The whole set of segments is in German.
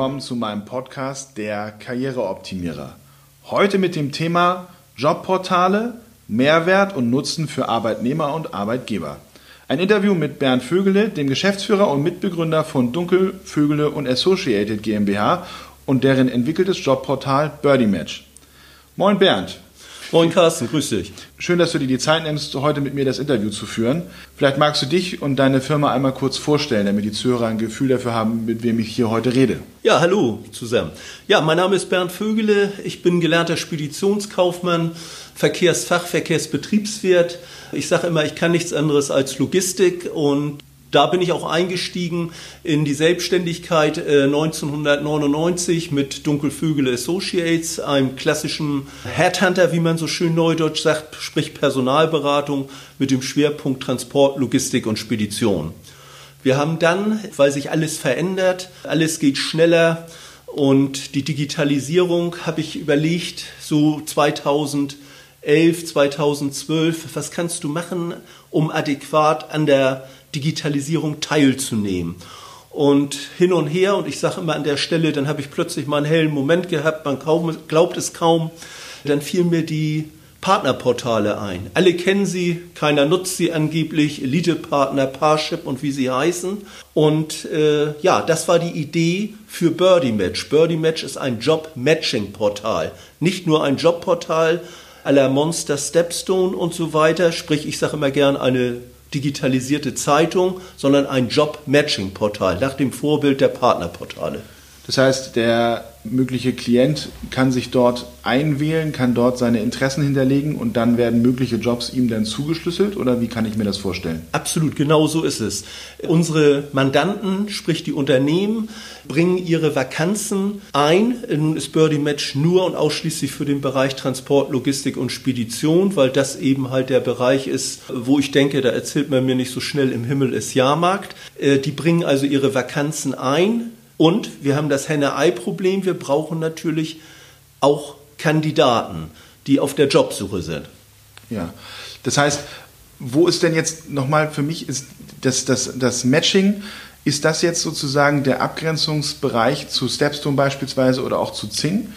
Willkommen zu meinem Podcast Der Karriereoptimierer. Heute mit dem Thema Jobportale, Mehrwert und Nutzen für Arbeitnehmer und Arbeitgeber. Ein Interview mit Bernd Vögele, dem Geschäftsführer und Mitbegründer von Dunkel, Vögele und Associated GmbH und deren entwickeltes Jobportal Birdie Match. Moin Bernd. Moin Carsten, grüß dich. Schön, dass du dir die Zeit nimmst, heute mit mir das Interview zu führen. Vielleicht magst du dich und deine Firma einmal kurz vorstellen, damit die Zuhörer ein Gefühl dafür haben, mit wem ich hier heute rede. Ja, hallo zusammen. Ja, mein Name ist Bernd Vögele. Ich bin gelernter Speditionskaufmann, Verkehrsfach, Verkehrsbetriebswirt. Ich sage immer, ich kann nichts anderes als Logistik und da bin ich auch eingestiegen in die Selbstständigkeit äh, 1999 mit Dunkelvögel Associates, einem klassischen Headhunter, wie man so schön neudeutsch sagt, sprich Personalberatung mit dem Schwerpunkt Transport, Logistik und Spedition. Wir haben dann, weil sich alles verändert, alles geht schneller und die Digitalisierung habe ich überlegt, so 2011, 2012, was kannst du machen, um adäquat an der Digitalisierung teilzunehmen. Und hin und her, und ich sage immer an der Stelle, dann habe ich plötzlich mal einen hellen Moment gehabt, man kaum, glaubt es kaum, dann fielen mir die Partnerportale ein. Alle kennen sie, keiner nutzt sie angeblich, Elite-Partner, Parship und wie sie heißen. Und äh, ja, das war die Idee für Birdie Match. Birdie Match ist ein Job-Matching-Portal. Nicht nur ein Jobportal aller Monster Stepstone und so weiter, sprich, ich sage immer gern eine digitalisierte Zeitung, sondern ein Job-Matching-Portal nach dem Vorbild der Partnerportale. Das heißt, der mögliche Klient kann sich dort einwählen, kann dort seine Interessen hinterlegen und dann werden mögliche Jobs ihm dann zugeschlüsselt oder wie kann ich mir das vorstellen? Absolut, genau so ist es. Unsere Mandanten, sprich die Unternehmen, bringen ihre Vakanzen ein. Nun ist Birdie Match nur und ausschließlich für den Bereich Transport, Logistik und Spedition, weil das eben halt der Bereich ist, wo ich denke, da erzählt man mir nicht so schnell im Himmel ist Jahrmarkt. Äh, die bringen also ihre Vakanzen ein und wir haben das Henne-Ei-Problem. Wir brauchen natürlich auch Kandidaten, die auf der Jobsuche sind. Ja, das heißt, wo ist denn jetzt nochmal für mich ist das, das, das Matching, ist das jetzt sozusagen der Abgrenzungsbereich zu Stepstone beispielsweise oder auch zu Zing?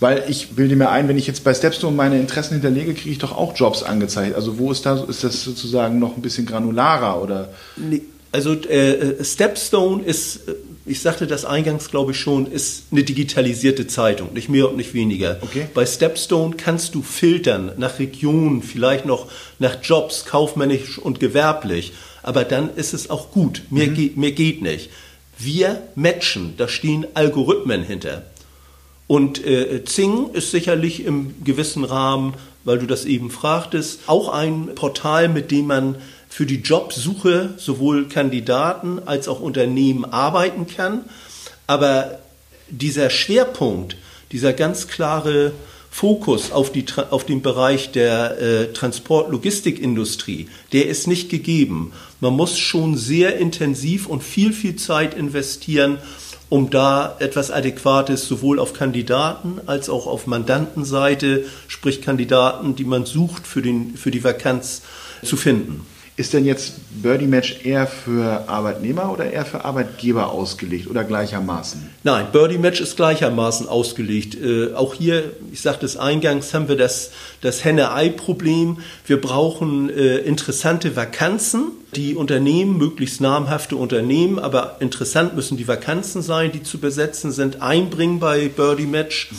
Weil ich bilde mir ein, wenn ich jetzt bei Stepstone meine Interessen hinterlege, kriege ich doch auch Jobs angezeigt. Also wo ist da ist das sozusagen noch ein bisschen granularer oder? Nee, also äh, Stepstone ist, äh, ich sagte das eingangs, glaube ich schon, ist eine digitalisierte Zeitung, nicht mehr und nicht weniger. Okay. Bei Stepstone kannst du filtern nach Regionen, vielleicht noch nach Jobs, kaufmännisch und gewerblich. Aber dann ist es auch gut. Mehr, mhm. geht, mehr geht nicht. Wir matchen, da stehen Algorithmen hinter. Und äh, Zing ist sicherlich im gewissen Rahmen, weil du das eben fragtest, auch ein Portal, mit dem man für die Jobsuche sowohl Kandidaten als auch Unternehmen arbeiten kann. Aber dieser Schwerpunkt, dieser ganz klare Fokus auf, die, auf den Bereich der äh, Transport-Logistikindustrie, der ist nicht gegeben. Man muss schon sehr intensiv und viel, viel Zeit investieren, um da etwas Adäquates sowohl auf Kandidaten als auch auf Mandantenseite, sprich Kandidaten, die man sucht für, den, für die Vakanz, zu finden. Ist denn jetzt Birdie Match eher für Arbeitnehmer oder eher für Arbeitgeber ausgelegt oder gleichermaßen? Nein, Birdie Match ist gleichermaßen ausgelegt. Äh, auch hier, ich sagte es eingangs, haben wir das, das Henne-Ei-Problem. Wir brauchen äh, interessante Vakanzen. Die Unternehmen, möglichst namhafte Unternehmen, aber interessant müssen die Vakanzen sein, die zu besetzen sind, einbringen bei Birdie Match,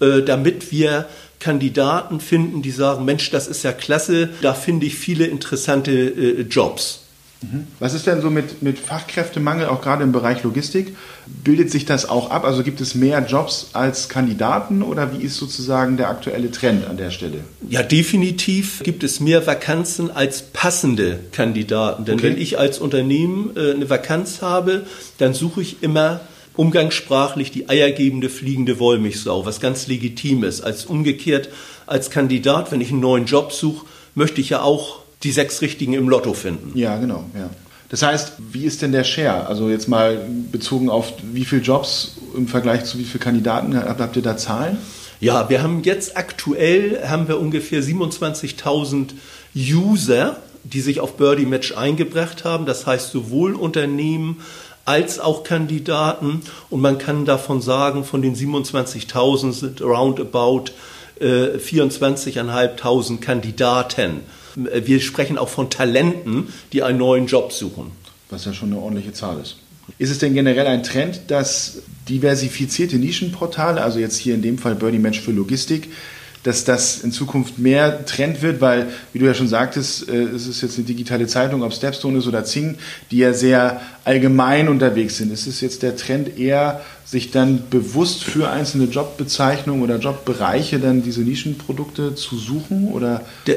mhm. äh, damit wir Kandidaten finden, die sagen, Mensch, das ist ja klasse, da finde ich viele interessante äh, Jobs. Mhm. Was ist denn so mit, mit Fachkräftemangel, auch gerade im Bereich Logistik? Bildet sich das auch ab? Also gibt es mehr Jobs als Kandidaten oder wie ist sozusagen der aktuelle Trend an der Stelle? Ja, definitiv gibt es mehr Vakanzen als passende Kandidaten. Denn okay. wenn ich als Unternehmen äh, eine Vakanz habe, dann suche ich immer umgangssprachlich die eiergebende fliegende Wollmilchsau, was ganz legitim ist. Als umgekehrt, als Kandidat, wenn ich einen neuen Job suche, möchte ich ja auch die sechs Richtigen im Lotto finden. Ja, genau. Ja. Das heißt, wie ist denn der Share? Also jetzt mal bezogen auf wie viele Jobs im Vergleich zu wie viele Kandidaten habt ihr da Zahlen? Ja, wir haben jetzt aktuell haben wir ungefähr 27.000 User, die sich auf Birdie Match eingebracht haben. Das heißt sowohl Unternehmen als auch Kandidaten. Und man kann davon sagen, von den 27.000 sind roundabout äh, 24.500 Kandidaten. Wir sprechen auch von Talenten, die einen neuen Job suchen. Was ja schon eine ordentliche Zahl ist. Ist es denn generell ein Trend, dass diversifizierte Nischenportale, also jetzt hier in dem Fall Birdie Match für Logistik, dass das in Zukunft mehr Trend wird, weil, wie du ja schon sagtest, äh, es ist jetzt eine digitale Zeitung, ob Stepstone ist oder Zing, die ja sehr allgemein unterwegs sind. Ist es jetzt der Trend eher, sich dann bewusst für einzelne Jobbezeichnungen oder Jobbereiche dann diese Nischenprodukte zu suchen? Oder? Der,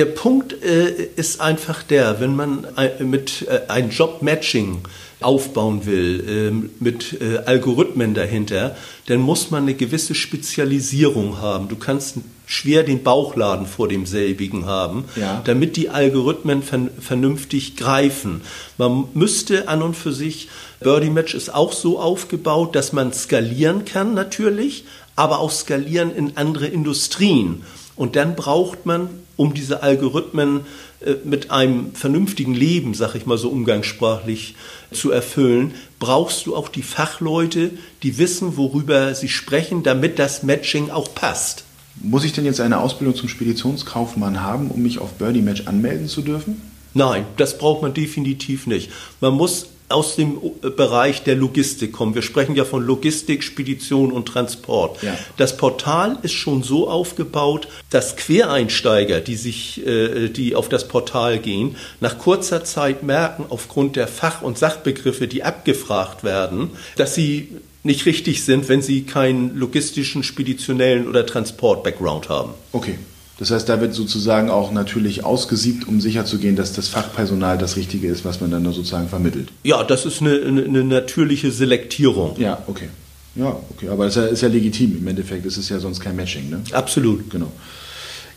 der Punkt äh, ist einfach der, wenn man äh, mit äh, ein Jobmatching aufbauen will, ähm, mit äh, Algorithmen dahinter, dann muss man eine gewisse Spezialisierung haben. Du kannst schwer den Bauchladen vor demselbigen haben, ja. damit die Algorithmen vernünftig greifen. Man müsste an und für sich, Birdie Match ist auch so aufgebaut, dass man skalieren kann natürlich, aber auch skalieren in andere Industrien. Und dann braucht man, um diese Algorithmen äh, mit einem vernünftigen Leben, sag ich mal so umgangssprachlich, zu erfüllen, brauchst du auch die Fachleute, die wissen, worüber sie sprechen, damit das Matching auch passt. Muss ich denn jetzt eine Ausbildung zum Speditionskaufmann haben, um mich auf Birdie Match anmelden zu dürfen? Nein, das braucht man definitiv nicht. Man muss aus dem äh, Bereich der Logistik kommen. Wir sprechen ja von Logistik, Spedition und Transport. Ja. Das Portal ist schon so aufgebaut, dass Quereinsteiger, die sich, äh, die auf das Portal gehen, nach kurzer Zeit merken, aufgrund der Fach- und Sachbegriffe, die abgefragt werden, dass sie nicht richtig sind, wenn sie keinen logistischen, speditionellen oder Transport-Background haben. Okay. Das heißt, da wird sozusagen auch natürlich ausgesiebt, um sicherzugehen, dass das Fachpersonal das Richtige ist, was man dann sozusagen vermittelt. Ja, das ist eine, eine natürliche Selektierung. Ja, okay. Ja, okay. Aber das ist ja, ist ja legitim. Im Endeffekt ist es ja sonst kein Matching. Ne? Absolut. Genau.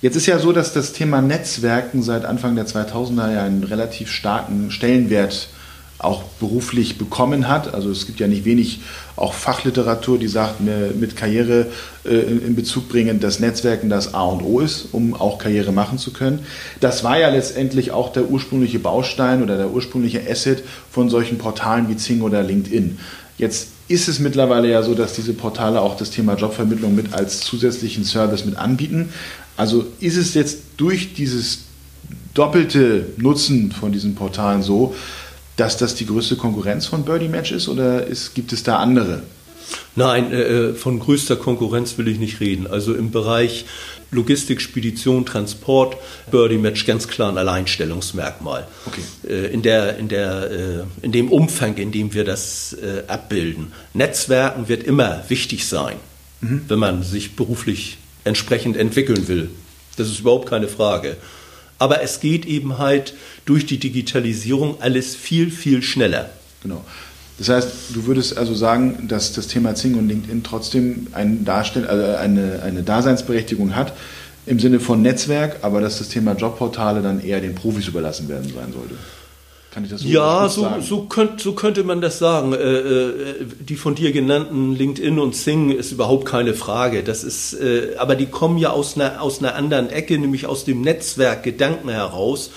Jetzt ist ja so, dass das Thema Netzwerken seit Anfang der 2000er ja einen relativ starken Stellenwert auch beruflich bekommen hat. Also es gibt ja nicht wenig auch Fachliteratur, die sagt, mit Karriere äh, in Bezug bringen, dass Netzwerken das A und O ist, um auch Karriere machen zu können. Das war ja letztendlich auch der ursprüngliche Baustein oder der ursprüngliche Asset von solchen Portalen wie Zing oder LinkedIn. Jetzt ist es mittlerweile ja so, dass diese Portale auch das Thema Jobvermittlung mit als zusätzlichen Service mit anbieten. Also ist es jetzt durch dieses doppelte Nutzen von diesen Portalen so, dass das die größte Konkurrenz von Birdie Match ist oder ist, gibt es da andere? Nein, äh, äh, von größter Konkurrenz will ich nicht reden. Also im Bereich Logistik, Spedition, Transport, Birdie Match ganz klar ein Alleinstellungsmerkmal. Okay. Äh, in, der, in, der, äh, in dem Umfang, in dem wir das abbilden. Netzwerken wird immer wichtig sein, mhm. wenn man sich beruflich entsprechend entwickeln will. Das ist überhaupt keine Frage. Aber es geht eben halt durch die Digitalisierung alles viel, viel schneller. Genau. Das heißt, du würdest also sagen, dass das Thema Zing und LinkedIn trotzdem ein Darstell also eine, eine Daseinsberechtigung hat im Sinne von Netzwerk, aber dass das Thema Jobportale dann eher den Profis überlassen werden sein sollte. Kann ich das so Ja, so, so, könnt, so könnte man das sagen. Äh, äh, die von dir genannten LinkedIn und Sing ist überhaupt keine Frage. Das ist, äh, aber die kommen ja aus einer, aus einer anderen Ecke, nämlich aus dem Netzwerkgedanken heraus.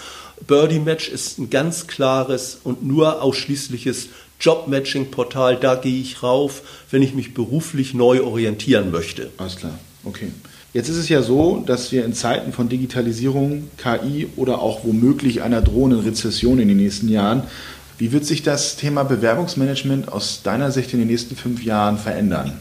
Birdie Match ist ein ganz klares und nur ausschließliches Jobmatching-Portal. Da gehe ich rauf, wenn ich mich beruflich neu orientieren möchte. Alles klar, okay. Jetzt ist es ja so, dass wir in Zeiten von Digitalisierung, KI oder auch womöglich einer drohenden Rezession in den nächsten Jahren, wie wird sich das Thema Bewerbungsmanagement aus deiner Sicht in den nächsten fünf Jahren verändern?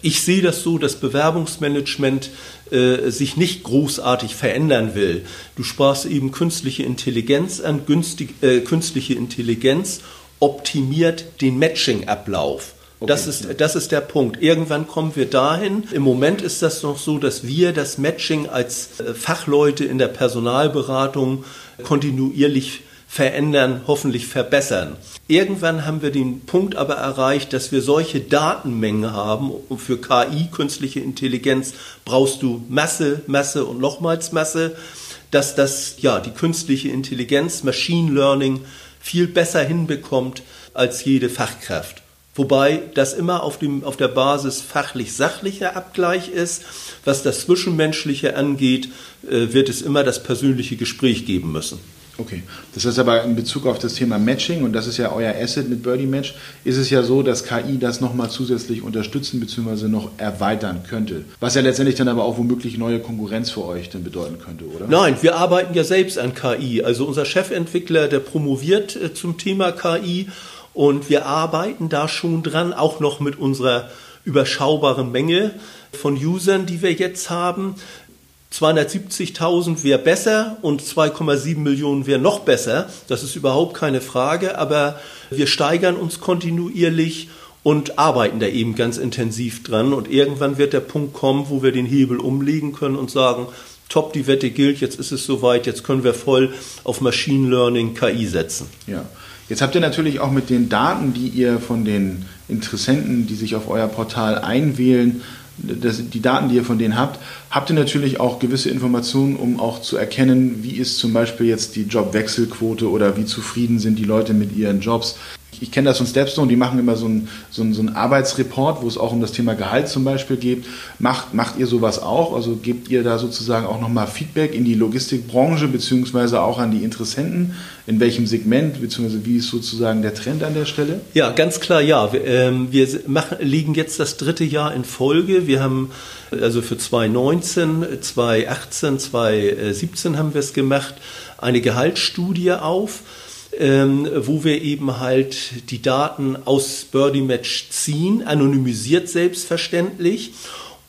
Ich sehe das so, dass Bewerbungsmanagement äh, sich nicht großartig verändern will. Du sprachst eben künstliche Intelligenz an. Günstig, äh, künstliche Intelligenz optimiert den Matching-Ablauf. Okay. Das, ist, das ist der Punkt. Irgendwann kommen wir dahin. Im Moment ist das noch so, dass wir das Matching als äh, Fachleute in der Personalberatung kontinuierlich verändern, hoffentlich verbessern. Irgendwann haben wir den Punkt aber erreicht, dass wir solche Datenmengen haben. Und für KI, künstliche Intelligenz, brauchst du Masse, Masse und nochmals Masse, dass das, ja, die künstliche Intelligenz, Machine Learning viel besser hinbekommt als jede Fachkraft. Wobei das immer auf, dem, auf der Basis fachlich-sachlicher Abgleich ist. Was das Zwischenmenschliche angeht, äh, wird es immer das persönliche Gespräch geben müssen. Okay, das heißt aber in Bezug auf das Thema Matching, und das ist ja euer Asset mit Birdie Match, ist es ja so, dass KI das nochmal zusätzlich unterstützen bzw. noch erweitern könnte. Was ja letztendlich dann aber auch womöglich neue Konkurrenz für euch dann bedeuten könnte, oder? Nein, wir arbeiten ja selbst an KI. Also unser Chefentwickler, der promoviert äh, zum Thema KI und wir arbeiten da schon dran, auch noch mit unserer überschaubaren Menge von Usern, die wir jetzt haben. 270.000 wäre besser und 2,7 Millionen wäre noch besser. Das ist überhaupt keine Frage, aber wir steigern uns kontinuierlich und arbeiten da eben ganz intensiv dran. Und irgendwann wird der Punkt kommen, wo wir den Hebel umlegen können und sagen, top, die Wette gilt, jetzt ist es soweit, jetzt können wir voll auf Machine Learning KI setzen. Ja. Jetzt habt ihr natürlich auch mit den Daten, die ihr von den Interessenten, die sich auf euer Portal einwählen, das, die Daten, die ihr von denen habt, habt ihr natürlich auch gewisse Informationen, um auch zu erkennen, wie ist zum Beispiel jetzt die Jobwechselquote oder wie zufrieden sind die Leute mit ihren Jobs ich kenne das von Stepstone, die machen immer so einen so so ein Arbeitsreport, wo es auch um das Thema Gehalt zum Beispiel geht. Macht, macht ihr sowas auch? Also gebt ihr da sozusagen auch nochmal Feedback in die Logistikbranche beziehungsweise auch an die Interessenten? In welchem Segment beziehungsweise wie ist sozusagen der Trend an der Stelle? Ja, ganz klar ja. Wir, ähm, wir machen, liegen jetzt das dritte Jahr in Folge. Wir haben also für 2019, 2018, 2017 haben wir es gemacht, eine Gehaltsstudie auf ähm, wo wir eben halt die Daten aus Birdie Match ziehen, anonymisiert selbstverständlich.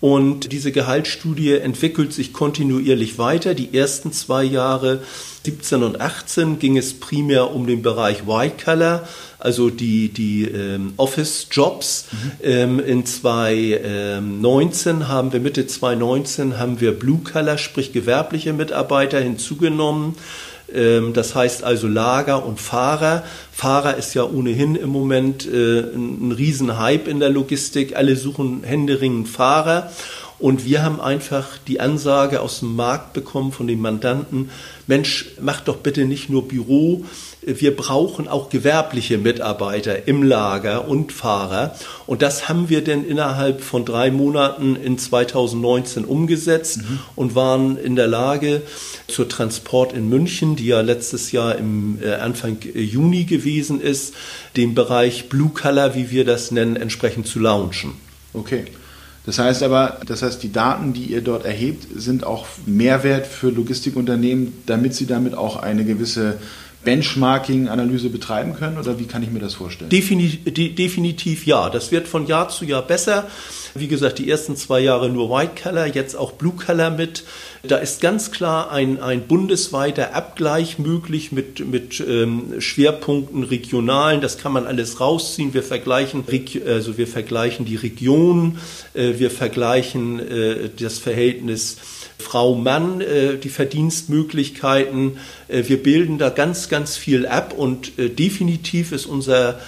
Und diese Gehaltsstudie entwickelt sich kontinuierlich weiter. Die ersten zwei Jahre, 17 und 18, ging es primär um den Bereich White Color, also die, die ähm, Office-Jobs. Mhm. Ähm, in 2019 haben wir, Mitte 2019 haben wir Blue Color, sprich gewerbliche Mitarbeiter hinzugenommen. Ähm, das heißt also Lager und Fahrer. Fahrer ist ja ohnehin im Moment äh, ein Riesenhype in der Logistik. Alle suchen händeringend Fahrer. Und wir haben einfach die Ansage aus dem Markt bekommen von den Mandanten, Mensch, mach doch bitte nicht nur Büro, wir brauchen auch gewerbliche Mitarbeiter im Lager und Fahrer. Und das haben wir denn innerhalb von drei Monaten in 2019 umgesetzt mhm. und waren in der Lage, zur Transport in München, die ja letztes Jahr im äh, Anfang Juni gewesen ist, den Bereich Blue Color, wie wir das nennen, entsprechend zu launchen. Okay. Das heißt aber, das heißt, die Daten, die ihr dort erhebt, sind auch Mehrwert für Logistikunternehmen, damit sie damit auch eine gewisse Benchmarking-Analyse betreiben können oder wie kann ich mir das vorstellen? Definitiv, definitiv ja. Das wird von Jahr zu Jahr besser. Wie gesagt, die ersten zwei Jahre nur White Color, jetzt auch Blue Color mit. Da ist ganz klar ein, ein bundesweiter Abgleich möglich mit, mit ähm, Schwerpunkten regionalen. Das kann man alles rausziehen. Wir vergleichen, also wir vergleichen die Region, äh, wir vergleichen äh, das Verhältnis Frau Mann, äh, die Verdienstmöglichkeiten. Äh, wir bilden da ganz, ganz viel ab und äh, definitiv ist unser,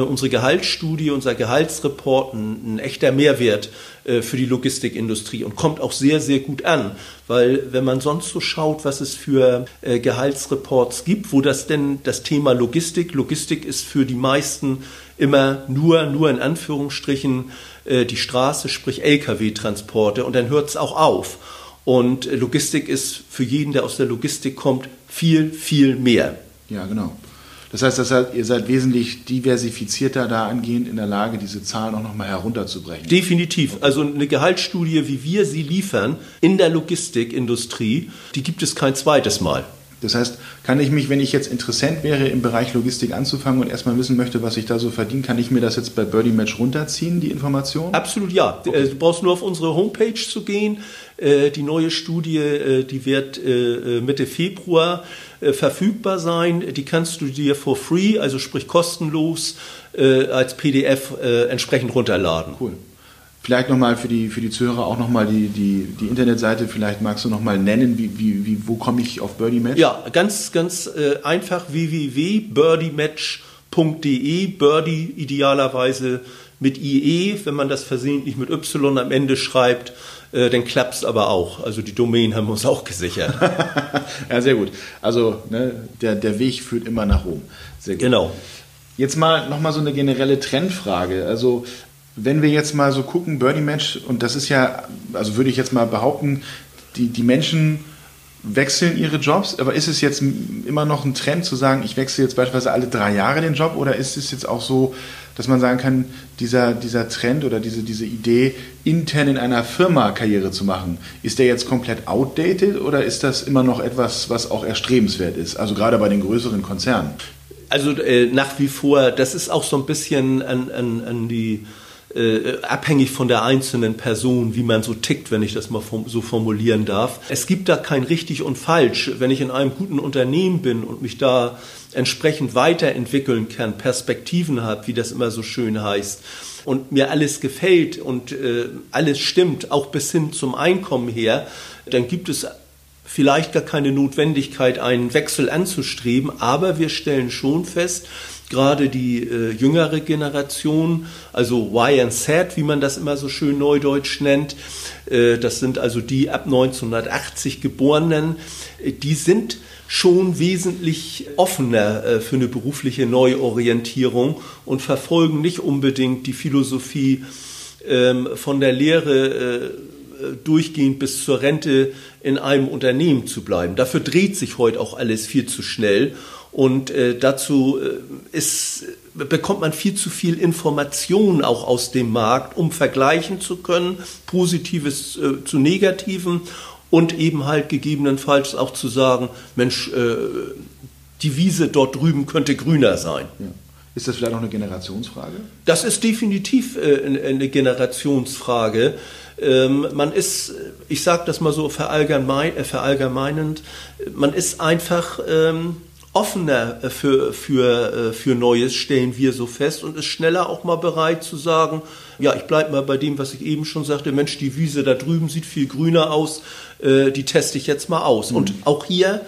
unsere Gehaltsstudie, unser Gehaltsreport ein, ein echter Mehrwert für die Logistikindustrie und kommt auch sehr, sehr gut an. Weil wenn man sonst so schaut, was es für Gehaltsreports gibt, wo das denn das Thema Logistik, Logistik ist für die meisten immer nur, nur in Anführungsstrichen die Straße, sprich Lkw-Transporte und dann hört es auch auf. Und Logistik ist für jeden, der aus der Logistik kommt, viel, viel mehr. Ja, genau. Das heißt, das heißt, ihr seid wesentlich diversifizierter dahingehend in der Lage, diese Zahlen auch nochmal herunterzubrechen. Definitiv. Also eine Gehaltsstudie, wie wir sie liefern in der Logistikindustrie, die gibt es kein zweites Mal. Das heißt, kann ich mich, wenn ich jetzt Interessent wäre, im Bereich Logistik anzufangen und erstmal wissen möchte, was ich da so verdiene, kann ich mir das jetzt bei Birdie Match runterziehen, die Information? Absolut ja. Okay. Äh, du brauchst nur auf unsere Homepage zu gehen. Äh, die neue Studie, äh, die wird Mitte Februar verfügbar sein. Die kannst du dir for free, also sprich kostenlos, als PDF entsprechend runterladen. Cool. Vielleicht nochmal für die, für die Zuhörer auch nochmal die, die, die Internetseite, vielleicht magst du nochmal nennen, wie, wie, wie, wo komme ich auf Birdie Match? Ja, ganz, ganz äh, einfach www.birdiematch.de, Birdie idealerweise mit IE, wenn man das versehentlich mit Y am Ende schreibt, äh, dann klappt es aber auch. Also die Domain haben wir uns auch gesichert. ja, sehr gut. Also ne, der, der Weg führt immer nach Rom. Sehr gut. Genau. Jetzt mal nochmal so eine generelle Trendfrage. Also wenn wir jetzt mal so gucken, Birdie Match, und das ist ja, also würde ich jetzt mal behaupten, die, die Menschen wechseln ihre Jobs, aber ist es jetzt immer noch ein Trend zu sagen, ich wechsle jetzt beispielsweise alle drei Jahre den Job oder ist es jetzt auch so, dass man sagen kann, dieser, dieser Trend oder diese, diese Idee, intern in einer Firma Karriere zu machen, ist der jetzt komplett outdated oder ist das immer noch etwas, was auch erstrebenswert ist? Also gerade bei den größeren Konzernen. Also äh, nach wie vor, das ist auch so ein bisschen an, an, an die äh, abhängig von der einzelnen Person, wie man so tickt, wenn ich das mal so formulieren darf. Es gibt da kein richtig und falsch. Wenn ich in einem guten Unternehmen bin und mich da entsprechend weiterentwickeln kann, Perspektiven habe, wie das immer so schön heißt, und mir alles gefällt und äh, alles stimmt, auch bis hin zum Einkommen her, dann gibt es vielleicht gar keine Notwendigkeit, einen Wechsel anzustreben, aber wir stellen schon fest, gerade die äh, jüngere Generation, also Y and Z, wie man das immer so schön neudeutsch nennt, äh, das sind also die ab 1980 Geborenen, äh, die sind schon wesentlich offener äh, für eine berufliche Neuorientierung und verfolgen nicht unbedingt die Philosophie ähm, von der Lehre äh, durchgehend bis zur Rente in einem Unternehmen zu bleiben. Dafür dreht sich heute auch alles viel zu schnell und äh, dazu äh, ist, bekommt man viel zu viel Information auch aus dem Markt, um vergleichen zu können, Positives äh, zu Negativen und eben halt gegebenenfalls auch zu sagen, Mensch, äh, die Wiese dort drüben könnte grüner sein. Ja. Ist das vielleicht noch eine Generationsfrage? Das ist definitiv äh, eine Generationsfrage. Ähm, man ist, ich sage das mal so äh, verallgemeinend, man ist einfach ähm, offener äh, für, für, äh, für Neues, stellen wir so fest, und ist schneller auch mal bereit zu sagen, ja, ich bleibe mal bei dem, was ich eben schon sagte, Mensch, die Wiese da drüben sieht viel grüner aus, äh, die teste ich jetzt mal aus. Mhm. Und auch hier,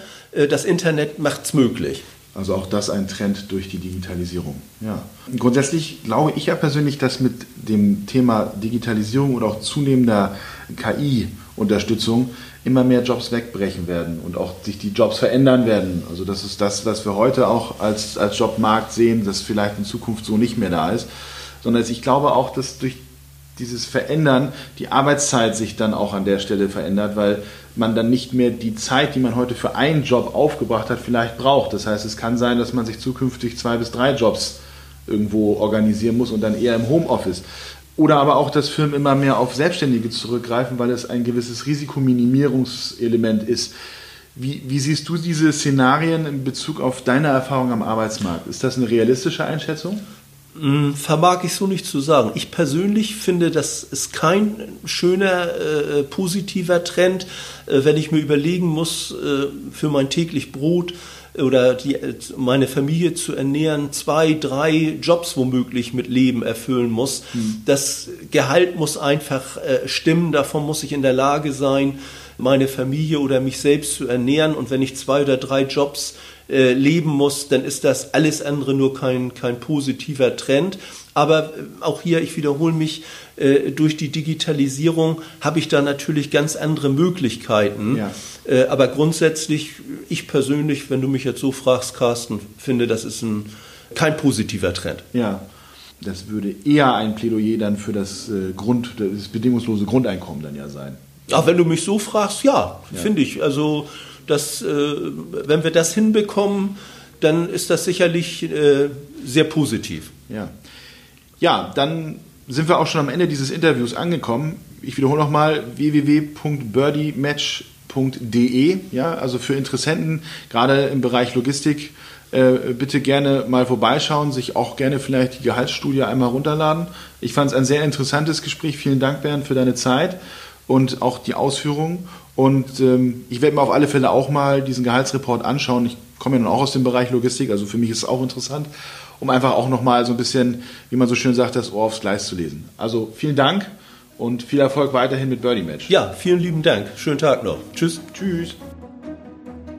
das Internet macht es möglich. Also auch das ein Trend durch die Digitalisierung. Ja. Grundsätzlich glaube ich ja persönlich, dass mit dem Thema Digitalisierung oder auch zunehmender KI-Unterstützung immer mehr Jobs wegbrechen werden und auch sich die Jobs verändern werden. Also das ist das, was wir heute auch als, als Jobmarkt sehen, das vielleicht in Zukunft so nicht mehr da ist. Sondern ich glaube auch, dass durch dieses Verändern die Arbeitszeit sich dann auch an der Stelle verändert, weil man dann nicht mehr die Zeit, die man heute für einen Job aufgebracht hat, vielleicht braucht. Das heißt, es kann sein, dass man sich zukünftig zwei bis drei Jobs irgendwo organisieren muss und dann eher im Homeoffice. Oder aber auch, dass Firmen immer mehr auf Selbstständige zurückgreifen, weil es ein gewisses Risikominimierungselement ist. Wie, wie, siehst du diese Szenarien in Bezug auf deine Erfahrung am Arbeitsmarkt? Ist das eine realistische Einschätzung? Hm, vermag ich so nicht zu sagen. Ich persönlich finde, das ist kein schöner, äh, positiver Trend, äh, wenn ich mir überlegen muss, äh, für mein täglich Brot oder die, meine Familie zu ernähren, zwei, drei Jobs womöglich mit Leben erfüllen muss. Mhm. Das Gehalt muss einfach äh, stimmen, davon muss ich in der Lage sein, meine Familie oder mich selbst zu ernähren. Und wenn ich zwei oder drei Jobs äh, leben muss, dann ist das alles andere nur kein, kein positiver Trend. Aber äh, auch hier, ich wiederhole mich, äh, durch die Digitalisierung habe ich da natürlich ganz andere Möglichkeiten. Ja. Äh, aber grundsätzlich, ich persönlich, wenn du mich jetzt so fragst, Carsten, finde, das ist ein, kein positiver Trend. Ja. Das würde eher ein Plädoyer dann für das, Grund, das bedingungslose Grundeinkommen dann ja sein. Ach, wenn du mich so fragst, ja, ja. finde ich. Also, das, wenn wir das hinbekommen, dann ist das sicherlich sehr positiv. Ja. Ja, dann sind wir auch schon am Ende dieses Interviews angekommen. Ich wiederhole nochmal www.birdiematch.de. Ja, also für Interessenten, gerade im Bereich Logistik, äh, bitte gerne mal vorbeischauen, sich auch gerne vielleicht die Gehaltsstudie einmal runterladen. Ich fand es ein sehr interessantes Gespräch. Vielen Dank, Bernd, für deine Zeit und auch die Ausführungen. Und ähm, ich werde mir auf alle Fälle auch mal diesen Gehaltsreport anschauen. Ich komme ja nun auch aus dem Bereich Logistik, also für mich ist es auch interessant um einfach auch nochmal so ein bisschen, wie man so schön sagt, das Ohr aufs Gleis zu lesen. Also vielen Dank und viel Erfolg weiterhin mit Birdie Match. Ja, vielen lieben Dank. Schönen Tag noch. Tschüss. Tschüss.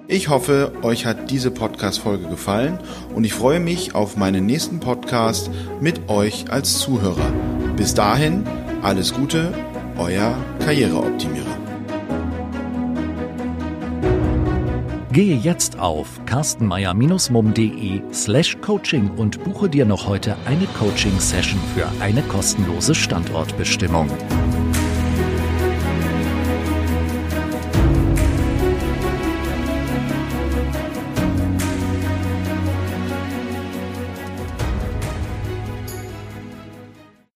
Ich hoffe, euch hat diese Podcast-Folge gefallen und ich freue mich auf meinen nächsten Podcast mit euch als Zuhörer. Bis dahin, alles Gute, euer Karriereoptimierer. Gehe jetzt auf carstenmeier-mum.de slash coaching und buche dir noch heute eine Coaching-Session für eine kostenlose Standortbestimmung.